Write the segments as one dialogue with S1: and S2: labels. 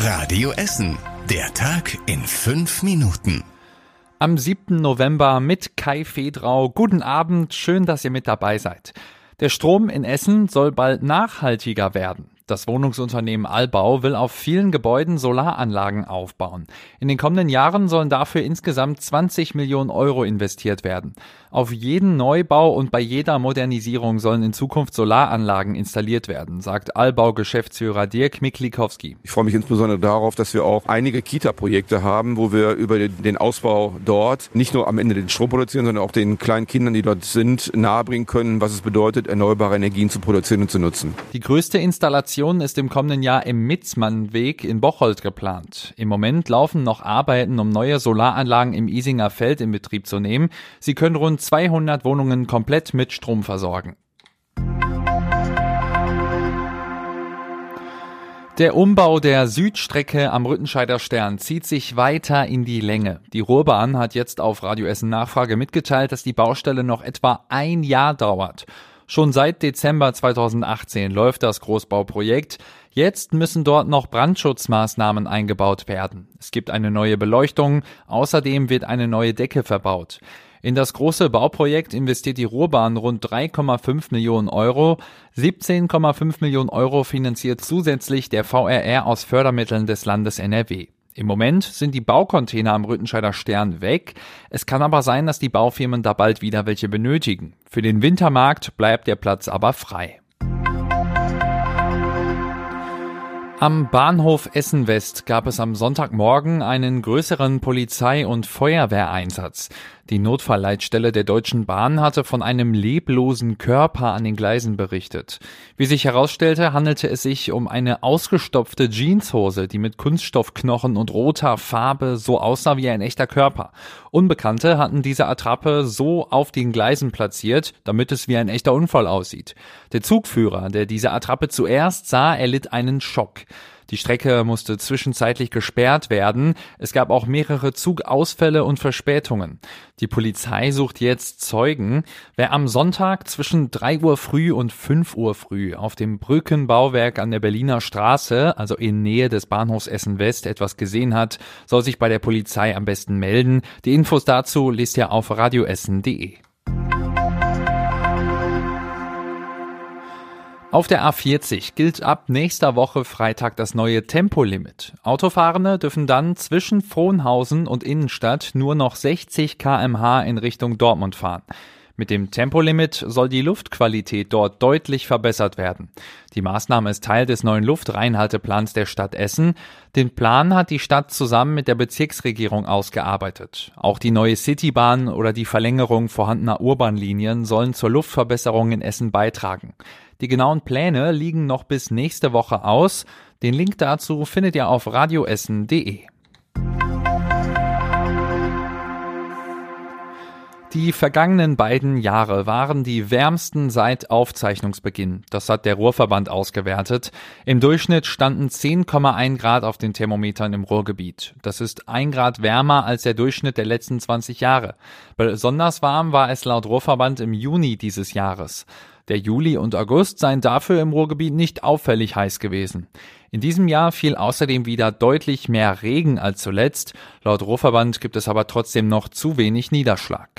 S1: Radio Essen. Der Tag in fünf Minuten.
S2: Am 7. November mit Kai Fedrau. Guten Abend, schön, dass ihr mit dabei seid. Der Strom in Essen soll bald nachhaltiger werden. Das Wohnungsunternehmen Albau will auf vielen Gebäuden Solaranlagen aufbauen. In den kommenden Jahren sollen dafür insgesamt 20 Millionen Euro investiert werden. Auf jeden Neubau und bei jeder Modernisierung sollen in Zukunft Solaranlagen installiert werden, sagt Albau-Geschäftsführer Dirk Miklikowski.
S3: Ich freue mich insbesondere darauf, dass wir auch einige Kita-Projekte haben, wo wir über den Ausbau dort nicht nur am Ende den Strom produzieren, sondern auch den kleinen Kindern, die dort sind, nahebringen können, was es bedeutet, erneuerbare Energien zu produzieren und zu nutzen.
S2: Die größte Installation ist im kommenden Jahr im Mitzmannweg in Bocholt geplant. Im Moment laufen noch Arbeiten, um neue Solaranlagen im Isinger Feld in Betrieb zu nehmen. Sie können rund 200 Wohnungen komplett mit Strom versorgen. Der Umbau der Südstrecke am Rüttenscheider Stern zieht sich weiter in die Länge. Die Ruhrbahn hat jetzt auf Radio Essen Nachfrage mitgeteilt, dass die Baustelle noch etwa ein Jahr dauert. Schon seit Dezember 2018 läuft das Großbauprojekt. Jetzt müssen dort noch Brandschutzmaßnahmen eingebaut werden. Es gibt eine neue Beleuchtung, außerdem wird eine neue Decke verbaut. In das große Bauprojekt investiert die Ruhrbahn rund 3,5 Millionen Euro. 17,5 Millionen Euro finanziert zusätzlich der VRR aus Fördermitteln des Landes NRW. Im Moment sind die Baucontainer am Rüttenscheider Stern weg. Es kann aber sein, dass die Baufirmen da bald wieder welche benötigen. Für den Wintermarkt bleibt der Platz aber frei. Am Bahnhof Essen West gab es am Sonntagmorgen einen größeren Polizei- und Feuerwehreinsatz. Die Notfallleitstelle der Deutschen Bahn hatte von einem leblosen Körper an den Gleisen berichtet. Wie sich herausstellte, handelte es sich um eine ausgestopfte Jeanshose, die mit Kunststoffknochen und roter Farbe so aussah wie ein echter Körper. Unbekannte hatten diese Attrappe so auf den Gleisen platziert, damit es wie ein echter Unfall aussieht. Der Zugführer, der diese Attrappe zuerst sah, erlitt einen Schock. Die Strecke musste zwischenzeitlich gesperrt werden. Es gab auch mehrere Zugausfälle und Verspätungen. Die Polizei sucht jetzt Zeugen. Wer am Sonntag zwischen drei Uhr früh und fünf Uhr früh auf dem Brückenbauwerk an der Berliner Straße, also in Nähe des Bahnhofs Essen West, etwas gesehen hat, soll sich bei der Polizei am besten melden. Die Infos dazu liest ihr auf radioessen.de. Auf der A40 gilt ab nächster Woche Freitag das neue Tempolimit. Autofahrende dürfen dann zwischen Frohnhausen und Innenstadt nur noch 60 kmh in Richtung Dortmund fahren. Mit dem Tempolimit soll die Luftqualität dort deutlich verbessert werden. Die Maßnahme ist Teil des neuen Luftreinhalteplans der Stadt Essen. Den Plan hat die Stadt zusammen mit der Bezirksregierung ausgearbeitet. Auch die neue Citybahn oder die Verlängerung vorhandener Urbanlinien sollen zur Luftverbesserung in Essen beitragen. Die genauen Pläne liegen noch bis nächste Woche aus. Den Link dazu findet ihr auf radioessen.de. Die vergangenen beiden Jahre waren die wärmsten seit Aufzeichnungsbeginn. Das hat der Ruhrverband ausgewertet. Im Durchschnitt standen 10,1 Grad auf den Thermometern im Ruhrgebiet. Das ist ein Grad wärmer als der Durchschnitt der letzten 20 Jahre. Besonders warm war es laut Ruhrverband im Juni dieses Jahres. Der Juli und August seien dafür im Ruhrgebiet nicht auffällig heiß gewesen. In diesem Jahr fiel außerdem wieder deutlich mehr Regen als zuletzt. Laut Ruhrverband gibt es aber trotzdem noch zu wenig Niederschlag.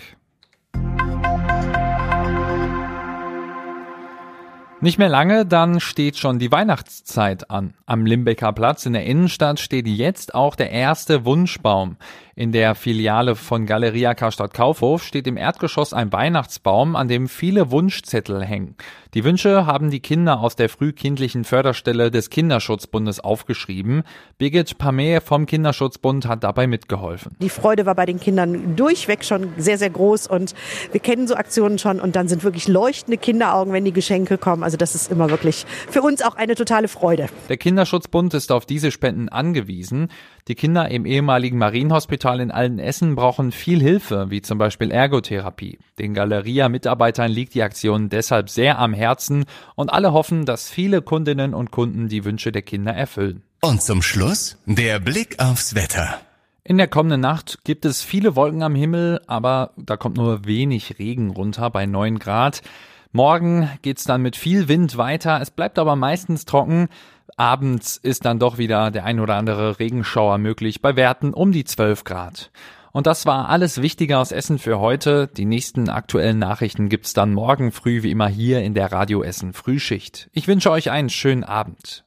S2: Nicht mehr lange, dann steht schon die Weihnachtszeit an. Am Limbecker Platz in der Innenstadt steht jetzt auch der erste Wunschbaum. In der Filiale von Galeria Karstadt Kaufhof steht im Erdgeschoss ein Weihnachtsbaum, an dem viele Wunschzettel hängen. Die Wünsche haben die Kinder aus der frühkindlichen Förderstelle des Kinderschutzbundes aufgeschrieben. Birgit Pameh vom Kinderschutzbund hat dabei mitgeholfen.
S4: Die Freude war bei den Kindern durchweg schon sehr, sehr groß und wir kennen so Aktionen schon und dann sind wirklich leuchtende Kinderaugen, wenn die Geschenke kommen. Also das ist immer wirklich für uns auch eine totale Freude.
S2: Der Kinderschutzbund ist auf diese Spenden angewiesen. Die Kinder im ehemaligen Marienhospital in Altenessen brauchen viel Hilfe, wie zum Beispiel Ergotherapie. Den Galeria-Mitarbeitern liegt die Aktion deshalb sehr am Herzen und alle hoffen, dass viele Kundinnen und Kunden die Wünsche der Kinder erfüllen.
S1: Und zum Schluss der Blick aufs Wetter.
S2: In der kommenden Nacht gibt es viele Wolken am Himmel, aber da kommt nur wenig Regen runter bei 9 Grad. Morgen geht's dann mit viel Wind weiter. Es bleibt aber meistens trocken. Abends ist dann doch wieder der ein oder andere Regenschauer möglich bei Werten um die 12 Grad. Und das war alles Wichtige aus Essen für heute. Die nächsten aktuellen Nachrichten gibt's dann morgen früh wie immer hier in der Radio Essen Frühschicht. Ich wünsche euch einen schönen Abend.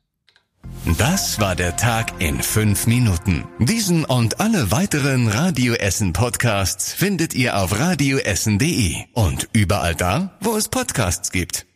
S1: Das war der Tag in fünf Minuten. Diesen und alle weiteren Radio Essen Podcasts findet ihr auf radioessen.de und überall da, wo es Podcasts gibt.